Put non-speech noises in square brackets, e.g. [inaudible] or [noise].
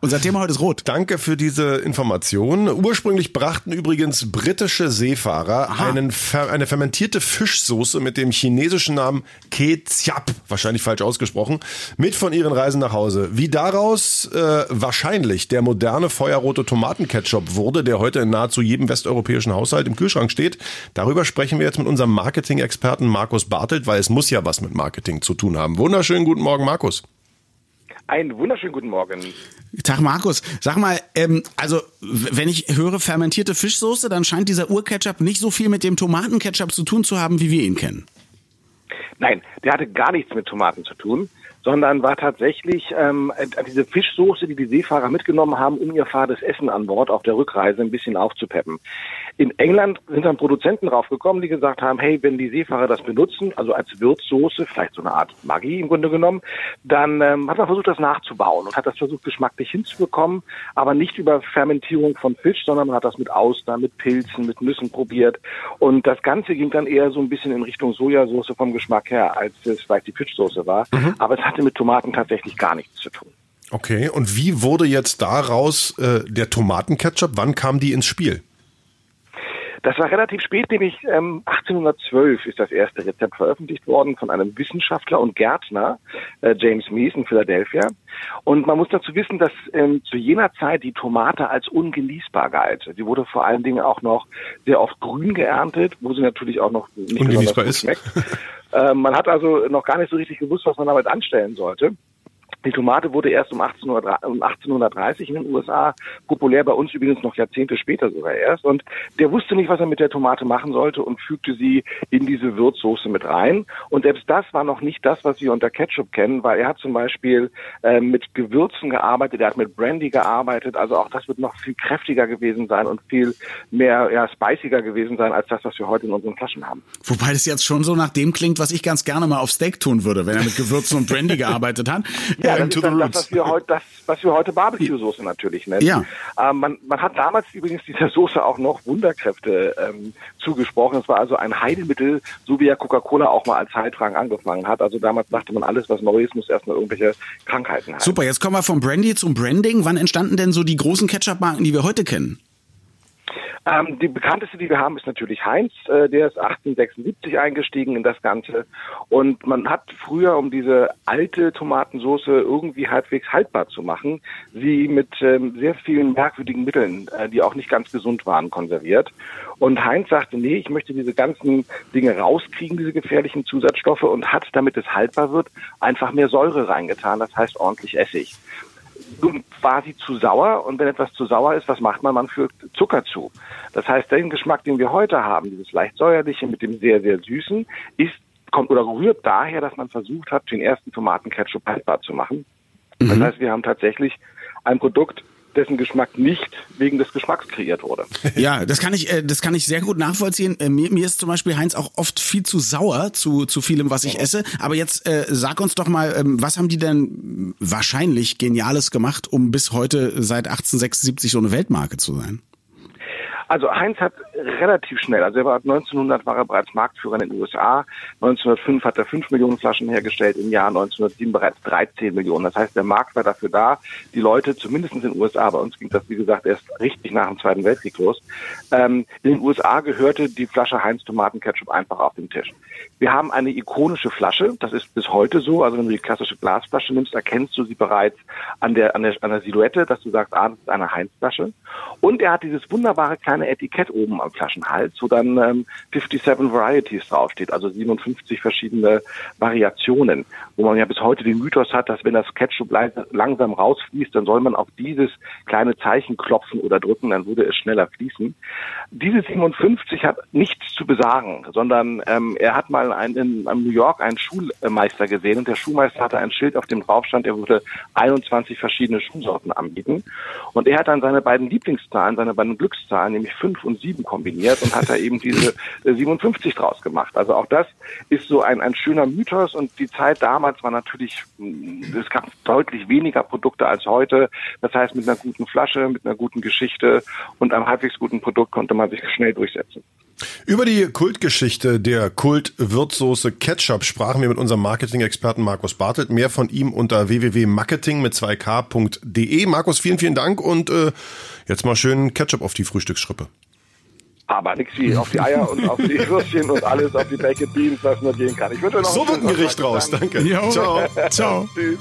Unser Thema heute ist rot. Danke für diese Information. Ursprünglich brachten übrigens britische Seefahrer einen, eine fermentierte Fischsoße mit dem chinesischen Namen Ketchup, wahrscheinlich falsch ausgesprochen, mit von ihren Reisen nach Hause. Wie daraus äh, wahrscheinlich der moderne feuerrote Tomatenketchup wurde, der heute in nahezu jedem westeuropäischen Haushalt im Kühlschrank steht, darüber sprechen wir jetzt mit unserem Marketing-Experten Markus Bartelt, weil es muss ja was mit Marketing zu tun haben. Wunderschönen guten Morgen, Markus. Einen wunderschönen guten Morgen. Tag Markus, sag mal, ähm, also wenn ich höre fermentierte Fischsoße, dann scheint dieser Urketchup nicht so viel mit dem Tomatenketchup zu tun zu haben, wie wir ihn kennen. Nein, der hatte gar nichts mit Tomaten zu tun, sondern war tatsächlich ähm, diese Fischsoße, die die Seefahrer mitgenommen haben, um ihr fades Essen an Bord auf der Rückreise ein bisschen aufzupeppen. In England sind dann Produzenten draufgekommen, die gesagt haben, hey, wenn die Seefahrer das benutzen, also als Würzsoße, vielleicht so eine Art Maggi im Grunde genommen, dann ähm, hat man versucht, das nachzubauen und hat das versucht, geschmacklich hinzubekommen, aber nicht über Fermentierung von Fisch, sondern man hat das mit Austern, mit Pilzen, mit Nüssen probiert. Und das Ganze ging dann eher so ein bisschen in Richtung Sojasauce vom Geschmack her, als es vielleicht die Fischsoße war. Mhm. Aber es hatte mit Tomaten tatsächlich gar nichts zu tun. Okay, und wie wurde jetzt daraus äh, der Tomatenketchup? Wann kam die ins Spiel? Das war relativ spät, nämlich ähm, 1812 ist das erste Rezept veröffentlicht worden von einem Wissenschaftler und Gärtner, äh, James Mees in Philadelphia. Und man muss dazu wissen, dass ähm, zu jener Zeit die Tomate als ungenießbar galt. Sie wurde vor allen Dingen auch noch sehr oft grün geerntet, wo sie natürlich auch noch nicht ungenießbar ist. Schmeckt. äh, man hat also noch gar nicht so richtig gewusst, was man damit anstellen sollte. Die Tomate wurde erst um 1830 in den USA populär, bei uns übrigens noch Jahrzehnte später sogar erst. Und der wusste nicht, was er mit der Tomate machen sollte und fügte sie in diese Würzsoße mit rein. Und selbst das war noch nicht das, was wir unter Ketchup kennen, weil er hat zum Beispiel äh, mit Gewürzen gearbeitet, er hat mit Brandy gearbeitet. Also auch das wird noch viel kräftiger gewesen sein und viel mehr ja, spiciger gewesen sein als das, was wir heute in unseren Flaschen haben. Wobei das jetzt schon so nach dem klingt, was ich ganz gerne mal auf Steak tun würde, wenn er mit Gewürzen und Brandy gearbeitet hat. Ja, das ist dann das, was wir heute, das, was wir heute Barbecue-Soße natürlich nennen. Ja. Ähm, man, man hat damals übrigens dieser Soße auch noch Wunderkräfte ähm, zugesprochen. Es war also ein Heilmittel, so wie ja Coca-Cola auch mal als Heiltrang angefangen hat. Also damals dachte man, alles, was neu ist, muss erstmal irgendwelche Krankheiten haben. Super, jetzt kommen wir vom Brandy zum Branding. Wann entstanden denn so die großen Ketchup-Marken, die wir heute kennen? Ähm, die bekannteste, die wir haben, ist natürlich Heinz. Äh, der ist 1876 eingestiegen in das Ganze. Und man hat früher, um diese alte Tomatensoße irgendwie halbwegs haltbar zu machen, sie mit ähm, sehr vielen merkwürdigen Mitteln, äh, die auch nicht ganz gesund waren, konserviert. Und Heinz sagte, nee, ich möchte diese ganzen Dinge rauskriegen, diese gefährlichen Zusatzstoffe, und hat, damit es haltbar wird, einfach mehr Säure reingetan, das heißt ordentlich Essig. Sie zu sauer und wenn etwas zu sauer ist, was macht man? Man fügt Zucker zu. Das heißt, den Geschmack, den wir heute haben, dieses leicht säuerliche mit dem sehr, sehr süßen, ist kommt oder rührt daher, dass man versucht hat, den ersten Tomatenketchup haltbar zu machen. Mhm. Das heißt, wir haben tatsächlich ein Produkt, dessen Geschmack nicht wegen des Geschmacks kreiert wurde. [laughs] Ja, das kann ich, äh, das kann ich sehr gut nachvollziehen. Äh, mir, mir ist zum Beispiel Heinz auch oft viel zu sauer zu, zu vielem, was ich esse. Aber jetzt äh, sag uns doch mal, ähm, was haben die denn wahrscheinlich Geniales gemacht, um bis heute seit 1876 so eine Weltmarke zu sein? Also Heinz hat relativ schnell, also er war 1900 war er bereits Marktführer in den USA, 1905 hat er 5 Millionen Flaschen hergestellt, im Jahr 1907 bereits 13 Millionen. Das heißt, der Markt war dafür da, die Leute, zumindest in den USA, bei uns ging das wie gesagt erst richtig nach dem Zweiten Weltkrieg los, ähm, in den USA gehörte die Flasche Heinz Tomatenketchup einfach auf den Tisch. Wir haben eine ikonische Flasche, das ist bis heute so, also wenn du die klassische Glasflasche nimmst, erkennst du sie bereits an der, an der, an der Silhouette, dass du sagst, ah, das ist eine Heinz-Flasche. Und er hat dieses wunderbare kleine Etikett oben am Flaschenhals, wo dann ähm, 57 Varieties draufsteht, also 57 verschiedene Variationen, wo man ja bis heute den Mythos hat, dass wenn das Ketchup langsam rausfließt, dann soll man auf dieses kleine Zeichen klopfen oder drücken, dann würde es schneller fließen. Diese 57 hat nichts zu besagen, sondern ähm, er hat mal einen, in, in New York einen Schulmeister gesehen und der Schulmeister hatte ein Schild, auf dem drauf stand, er würde 21 verschiedene Schuhsorten anbieten. Und er hat dann seine beiden Lieblingszahlen, seine beiden Glückszahlen, nämlich 5 und 7 kombiniert und hat da eben diese 57 draus gemacht. Also auch das ist so ein, ein schöner Mythos und die Zeit damals war natürlich, es gab deutlich weniger Produkte als heute. Das heißt, mit einer guten Flasche, mit einer guten Geschichte und einem halbwegs guten Produkt konnte man sich schnell durchsetzen. Über die Kultgeschichte der Kult-Würzsoße Ketchup sprachen wir mit unserem Marketing-Experten Markus Bartelt. Mehr von ihm unter www.marketing mit 2k.de. Markus, vielen, vielen Dank und äh, jetzt mal schön Ketchup auf die Frühstücksschrippe. Aber nix wie auf die Eier und auf die [laughs] Würstchen und alles, auf die Baked Beans, was nur gehen kann. Ich wünsche noch So wird ein Gericht raus. Danke. Jo. Ciao. Ciao. Tschüss.